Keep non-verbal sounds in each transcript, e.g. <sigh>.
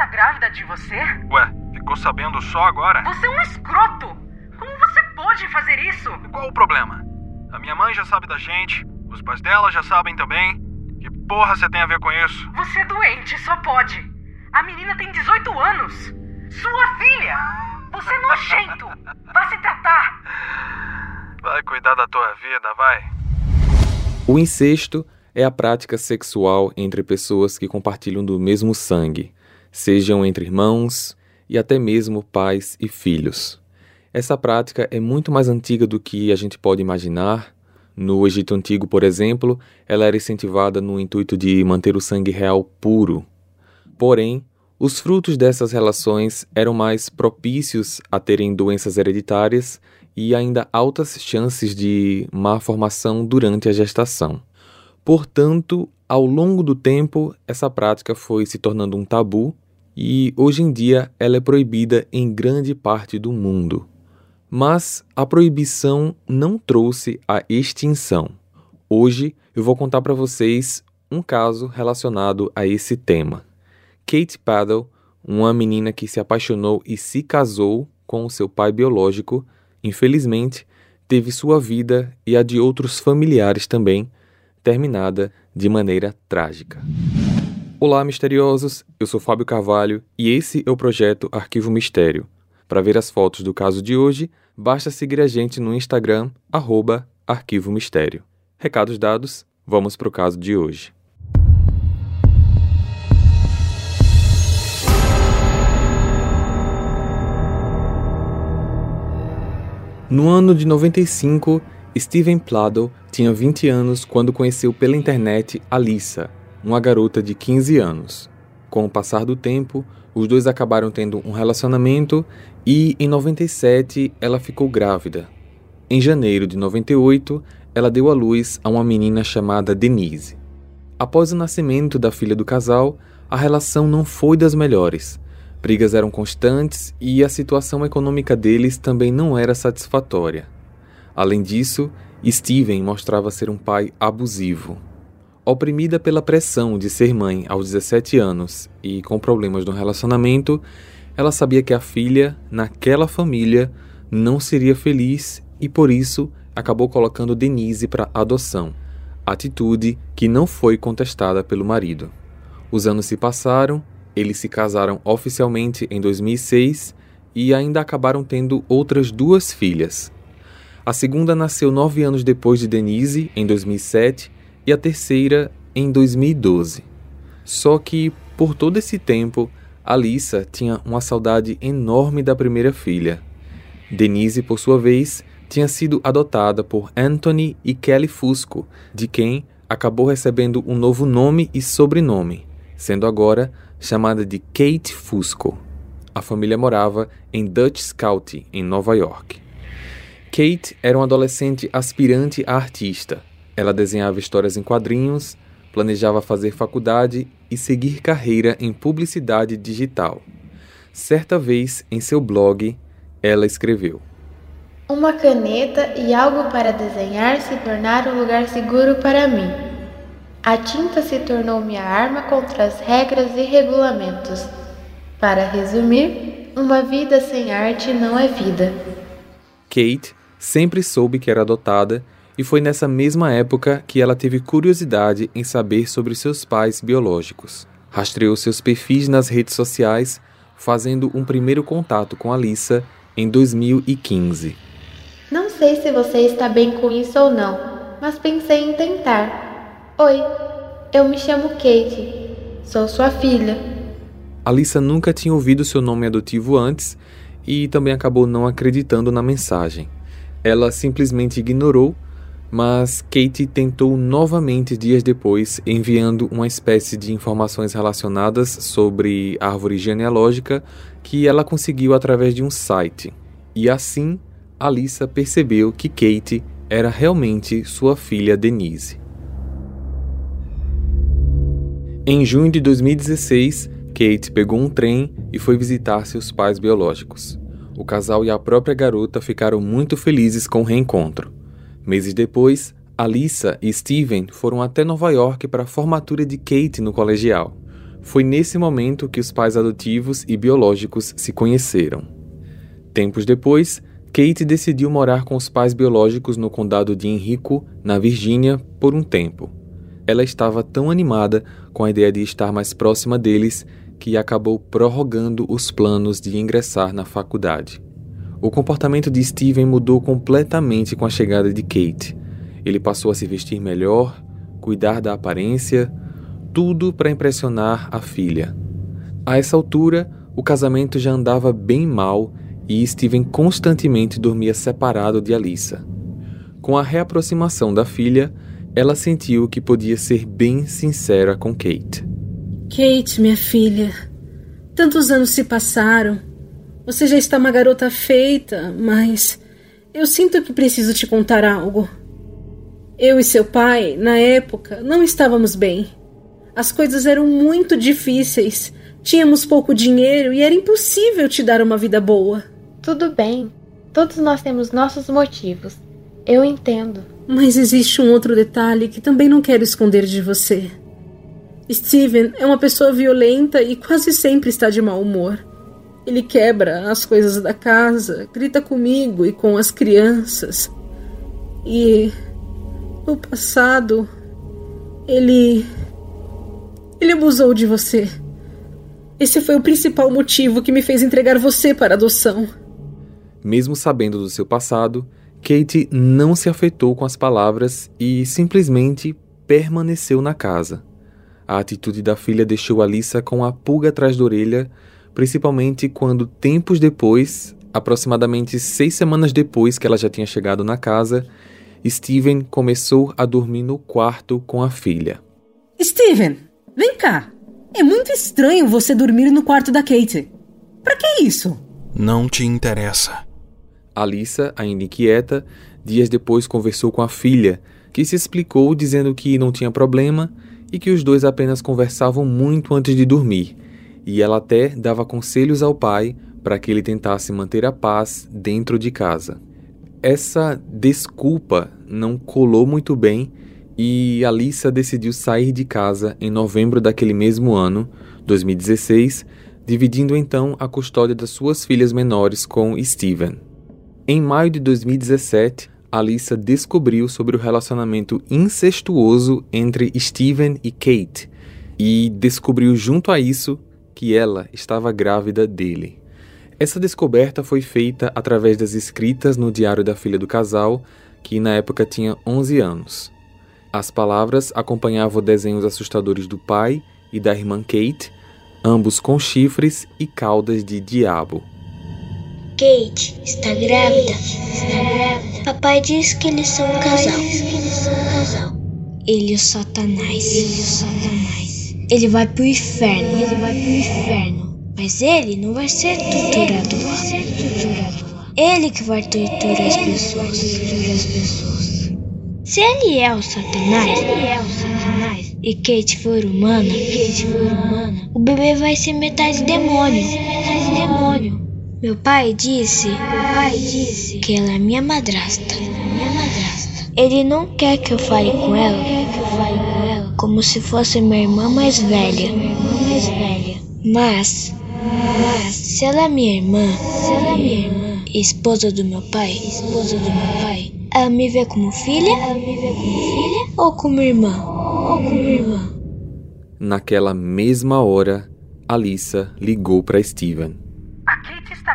está grávida de você? Ué, ficou sabendo só agora? Você é um escroto! Como você pode fazer isso? E qual o problema? A minha mãe já sabe da gente, os pais dela já sabem também. Que porra você tem a ver com isso? Você é doente, só pode. A menina tem 18 anos. Sua filha! Você é nojento! <laughs> Vá se tratar! Vai cuidar da tua vida, vai. O incesto é a prática sexual entre pessoas que compartilham do mesmo sangue, sejam entre irmãos e até mesmo pais e filhos. Essa prática é muito mais antiga do que a gente pode imaginar. No Egito Antigo, por exemplo, ela era incentivada no intuito de manter o sangue real puro. Porém, os frutos dessas relações eram mais propícios a terem doenças hereditárias e ainda altas chances de má formação durante a gestação. Portanto, ao longo do tempo, essa prática foi se tornando um tabu e hoje em dia ela é proibida em grande parte do mundo. Mas a proibição não trouxe a extinção. Hoje eu vou contar para vocês um caso relacionado a esse tema. Kate Paddle, uma menina que se apaixonou e se casou com seu pai biológico, infelizmente teve sua vida e a de outros familiares também terminada de maneira trágica. Olá, misteriosos! Eu sou Fábio Carvalho e esse é o projeto Arquivo Mistério. Para ver as fotos do caso de hoje, basta seguir a gente no Instagram, arroba Arquivo Mistério. Recados dados, vamos para o caso de hoje. No ano de 95, Steven Plado tinha 20 anos quando conheceu pela internet Alissa, uma garota de 15 anos. Com o passar do tempo, os dois acabaram tendo um relacionamento e, em 97, ela ficou grávida. Em janeiro de 98, ela deu à luz a uma menina chamada Denise. Após o nascimento da filha do casal, a relação não foi das melhores. Brigas eram constantes e a situação econômica deles também não era satisfatória. Além disso, Steven mostrava ser um pai abusivo. Oprimida pela pressão de ser mãe aos 17 anos e com problemas no relacionamento, ela sabia que a filha, naquela família, não seria feliz e por isso acabou colocando Denise para adoção, atitude que não foi contestada pelo marido. Os anos se passaram, eles se casaram oficialmente em 2006 e ainda acabaram tendo outras duas filhas, a segunda nasceu nove anos depois de Denise, em 2007, e a terceira em 2012. Só que, por todo esse tempo, Alissa tinha uma saudade enorme da primeira filha. Denise, por sua vez, tinha sido adotada por Anthony e Kelly Fusco, de quem acabou recebendo um novo nome e sobrenome, sendo agora chamada de Kate Fusco. A família morava em Dutch County, em Nova York. Kate era uma adolescente aspirante a artista. Ela desenhava histórias em quadrinhos, planejava fazer faculdade e seguir carreira em publicidade digital. Certa vez, em seu blog, ela escreveu: Uma caneta e algo para desenhar se tornaram um lugar seguro para mim. A tinta se tornou minha arma contra as regras e regulamentos. Para resumir, uma vida sem arte não é vida. Kate sempre soube que era adotada e foi nessa mesma época que ela teve curiosidade em saber sobre seus pais biológicos. Rastreou seus perfis nas redes sociais, fazendo um primeiro contato com Alissa em 2015. Não sei se você está bem com isso ou não, mas pensei em tentar. Oi, eu me chamo Kate, sou sua filha. Alissa nunca tinha ouvido seu nome adotivo antes e também acabou não acreditando na mensagem. Ela simplesmente ignorou, mas Kate tentou novamente dias depois, enviando uma espécie de informações relacionadas sobre árvore genealógica que ela conseguiu através de um site. E assim, Alissa percebeu que Kate era realmente sua filha Denise. Em junho de 2016, Kate pegou um trem e foi visitar seus pais biológicos. O casal e a própria garota ficaram muito felizes com o reencontro. Meses depois, Alissa e Steven foram até Nova York para a formatura de Kate no colegial. Foi nesse momento que os pais adotivos e biológicos se conheceram. Tempos depois, Kate decidiu morar com os pais biológicos no condado de Henrico, na Virgínia, por um tempo. Ela estava tão animada com a ideia de estar mais próxima deles que acabou prorrogando os planos de ingressar na faculdade. O comportamento de Steven mudou completamente com a chegada de Kate. Ele passou a se vestir melhor, cuidar da aparência, tudo para impressionar a filha. A essa altura, o casamento já andava bem mal e Steven constantemente dormia separado de Alissa. Com a reaproximação da filha, ela sentiu que podia ser bem sincera com Kate. Kate, minha filha, tantos anos se passaram. Você já está uma garota feita, mas eu sinto que preciso te contar algo. Eu e seu pai, na época, não estávamos bem. As coisas eram muito difíceis. Tínhamos pouco dinheiro e era impossível te dar uma vida boa. Tudo bem. Todos nós temos nossos motivos. Eu entendo. Mas existe um outro detalhe que também não quero esconder de você. Steven é uma pessoa violenta e quase sempre está de mau humor. Ele quebra as coisas da casa, grita comigo e com as crianças. E no passado ele ele abusou de você. Esse foi o principal motivo que me fez entregar você para adoção. Mesmo sabendo do seu passado, Kate não se afetou com as palavras e simplesmente permaneceu na casa. A atitude da filha deixou Alissa com a pulga atrás da orelha, principalmente quando, tempos depois, aproximadamente seis semanas depois que ela já tinha chegado na casa, Steven começou a dormir no quarto com a filha. Steven, vem cá! É muito estranho você dormir no quarto da Kate. Para que isso? Não te interessa. Alissa, ainda inquieta, dias depois conversou com a filha, que se explicou dizendo que não tinha problema e que os dois apenas conversavam muito antes de dormir, e ela até dava conselhos ao pai para que ele tentasse manter a paz dentro de casa. Essa desculpa não colou muito bem e Alissa decidiu sair de casa em novembro daquele mesmo ano, 2016, dividindo então a custódia das suas filhas menores com Steven. Em maio de 2017, Alissa descobriu sobre o relacionamento incestuoso entre Steven e Kate e descobriu junto a isso que ela estava grávida dele. Essa descoberta foi feita através das escritas no diário da filha do casal, que na época tinha 11 anos. As palavras acompanhavam desenhos assustadores do pai e da irmã Kate, ambos com chifres e caudas de diabo. Kate está grávida. Está grávida. Papai diz que eles são um casal. Ele é o Satanás. Ele é o Satanás. Ele vai pro inferno. Ele vai pro inferno. Mas ele não vai ser torturador. Ele que vai torturar as pessoas. Se ele é o Satanás, e Kate for humana, o bebê vai ser metade demônio. Meu pai disse, que ela é. Minha madrasta. Ele não quer que eu fale com ela, como se fosse minha irmã mais velha. Mas, mas se ela é minha irmã, se ela é minha irmã, esposa do meu pai, esposa do meu pai, ela me vê como filha, ela me vê como filha ou como irmã, ou como irmã. Naquela mesma hora, Alissa ligou para Steven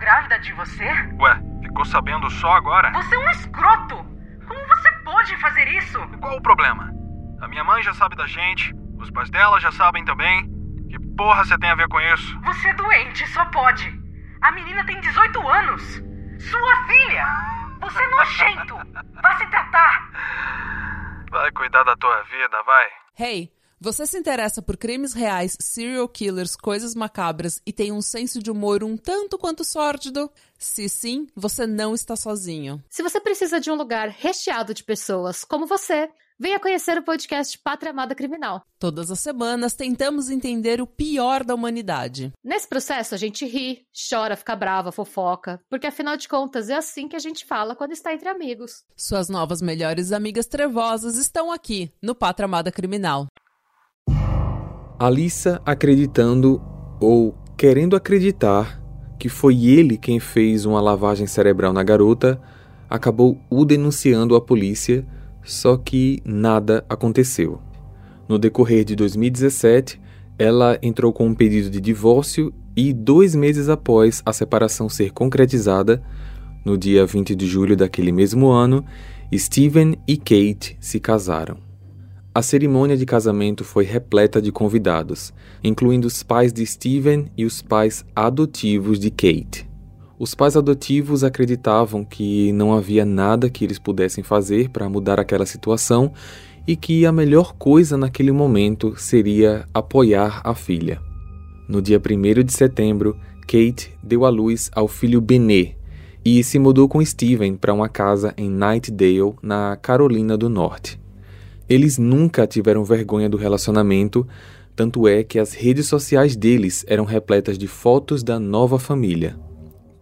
grávida de você? Ué, ficou sabendo só agora? Você é um escroto! Como você pode fazer isso? Qual o problema? A minha mãe já sabe da gente, os pais dela já sabem também. Que porra você tem a ver com isso? Você é doente, só pode. A menina tem 18 anos. Sua filha! Você é nojento! Vá se tratar! Vai cuidar da tua vida, vai. Hey! Você se interessa por crimes reais, serial killers, coisas macabras e tem um senso de humor um tanto quanto sórdido? Se sim, você não está sozinho. Se você precisa de um lugar recheado de pessoas como você, venha conhecer o podcast Pátria Amada Criminal. Todas as semanas tentamos entender o pior da humanidade. Nesse processo a gente ri, chora, fica brava, fofoca, porque afinal de contas é assim que a gente fala quando está entre amigos. Suas novas melhores amigas trevosas estão aqui no Pátria Amada Criminal. Alissa acreditando ou querendo acreditar que foi ele quem fez uma lavagem cerebral na garota, acabou o denunciando à polícia, só que nada aconteceu. No decorrer de 2017, ela entrou com um pedido de divórcio e, dois meses após a separação ser concretizada, no dia 20 de julho daquele mesmo ano, Steven e Kate se casaram. A cerimônia de casamento foi repleta de convidados, incluindo os pais de Steven e os pais adotivos de Kate. Os pais adotivos acreditavam que não havia nada que eles pudessem fazer para mudar aquela situação e que a melhor coisa naquele momento seria apoiar a filha. No dia 1 de setembro, Kate deu à luz ao filho Benê, e se mudou com Steven para uma casa em Nightdale, na Carolina do Norte. Eles nunca tiveram vergonha do relacionamento, tanto é que as redes sociais deles eram repletas de fotos da nova família.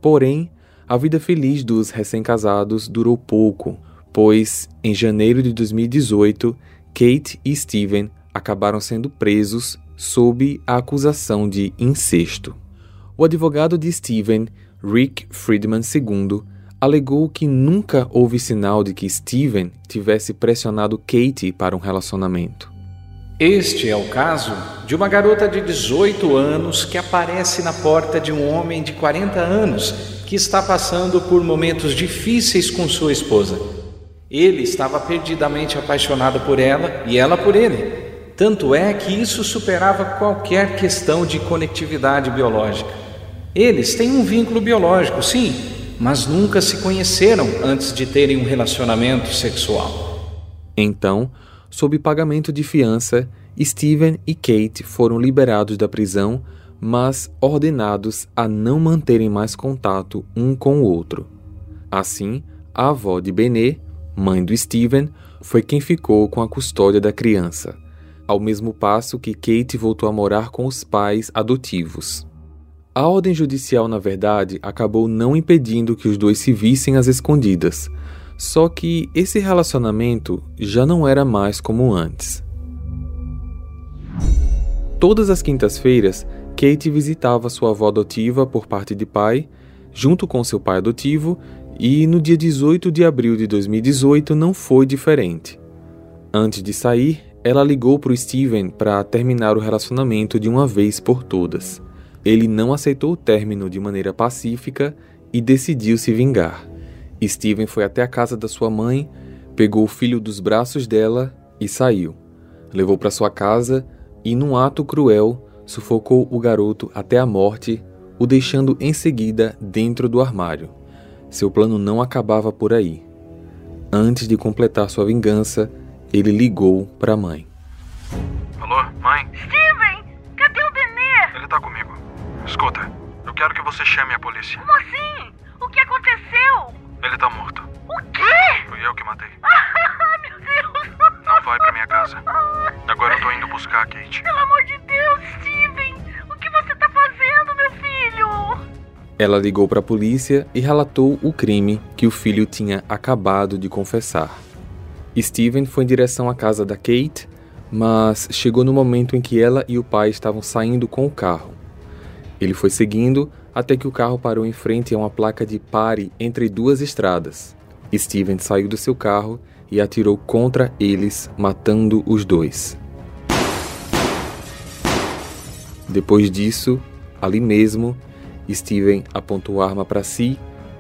Porém, a vida feliz dos recém-casados durou pouco, pois em janeiro de 2018, Kate e Steven acabaram sendo presos sob a acusação de incesto. O advogado de Steven Rick Friedman II, alegou que nunca houve sinal de que Steven tivesse pressionado Katie para um relacionamento. Este é o caso de uma garota de 18 anos que aparece na porta de um homem de 40 anos que está passando por momentos difíceis com sua esposa. Ele estava perdidamente apaixonado por ela e ela por ele. Tanto é que isso superava qualquer questão de conectividade biológica. Eles têm um vínculo biológico, sim, mas nunca se conheceram antes de terem um relacionamento sexual. Então, sob pagamento de fiança, Steven e Kate foram liberados da prisão, mas ordenados a não manterem mais contato um com o outro. Assim, a avó de Benê, mãe do Steven, foi quem ficou com a custódia da criança, ao mesmo passo que Kate voltou a morar com os pais adotivos. A ordem judicial, na verdade, acabou não impedindo que os dois se vissem às escondidas, só que esse relacionamento já não era mais como antes. Todas as quintas-feiras, Kate visitava sua avó adotiva por parte de pai, junto com seu pai adotivo, e no dia 18 de abril de 2018 não foi diferente. Antes de sair, ela ligou para o Steven para terminar o relacionamento de uma vez por todas. Ele não aceitou o término de maneira pacífica e decidiu se vingar. Steven foi até a casa da sua mãe, pegou o filho dos braços dela e saiu. Levou para sua casa e, num ato cruel, sufocou o garoto até a morte, o deixando em seguida dentro do armário. Seu plano não acabava por aí. Antes de completar sua vingança, ele ligou para a mãe. Alô, mãe? Steven, cadê o Benê? Ele tá comigo. Escuta, eu quero que você chame a polícia. Como assim? O que aconteceu? Ele tá morto. O quê? Fui eu que matei. <laughs> Ah, meu Deus! Não vai pra minha casa. Agora eu tô indo buscar a Kate. Pelo amor de Deus, Steven! O que você tá fazendo, meu filho? Ela ligou para a polícia e relatou o crime que o filho tinha acabado de confessar. Steven foi em direção à casa da Kate, mas chegou no momento em que ela e o pai estavam saindo com o carro. Ele foi seguindo até que o carro parou em frente a uma placa de pare entre duas estradas. Steven saiu do seu carro e atirou contra eles, matando os dois. Depois disso, ali mesmo, Steven apontou a arma para si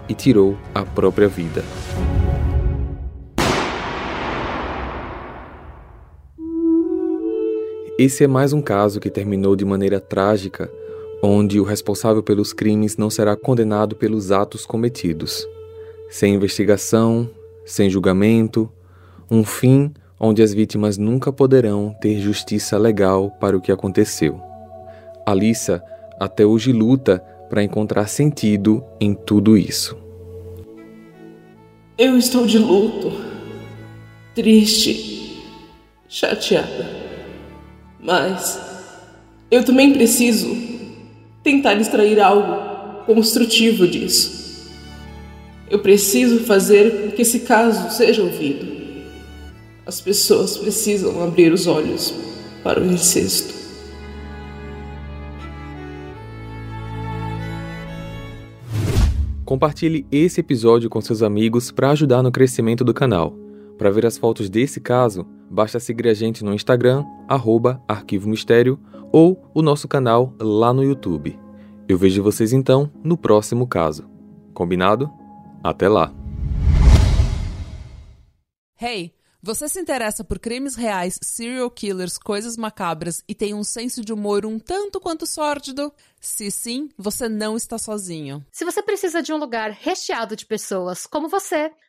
e tirou a própria vida. Esse é mais um caso que terminou de maneira trágica onde o responsável pelos crimes não será condenado pelos atos cometidos. Sem investigação, sem julgamento, um fim onde as vítimas nunca poderão ter justiça legal para o que aconteceu. Alissa até hoje luta para encontrar sentido em tudo isso. Eu estou de luto, triste, chateada. Mas eu também preciso tentar extrair algo construtivo disso. Eu preciso fazer com que esse caso seja ouvido. As pessoas precisam abrir os olhos para o incesto. Compartilhe esse episódio com seus amigos para ajudar no crescimento do canal. Para ver as fotos desse caso, basta seguir a gente no Instagram, arroba Arquivo Mistério ou o nosso canal lá no YouTube. Eu vejo vocês então no próximo caso. Combinado? Até lá! Hey, você se interessa por crimes reais, serial killers, coisas macabras e tem um senso de humor um tanto quanto sórdido? Se sim, você não está sozinho. Se você precisa de um lugar recheado de pessoas como você,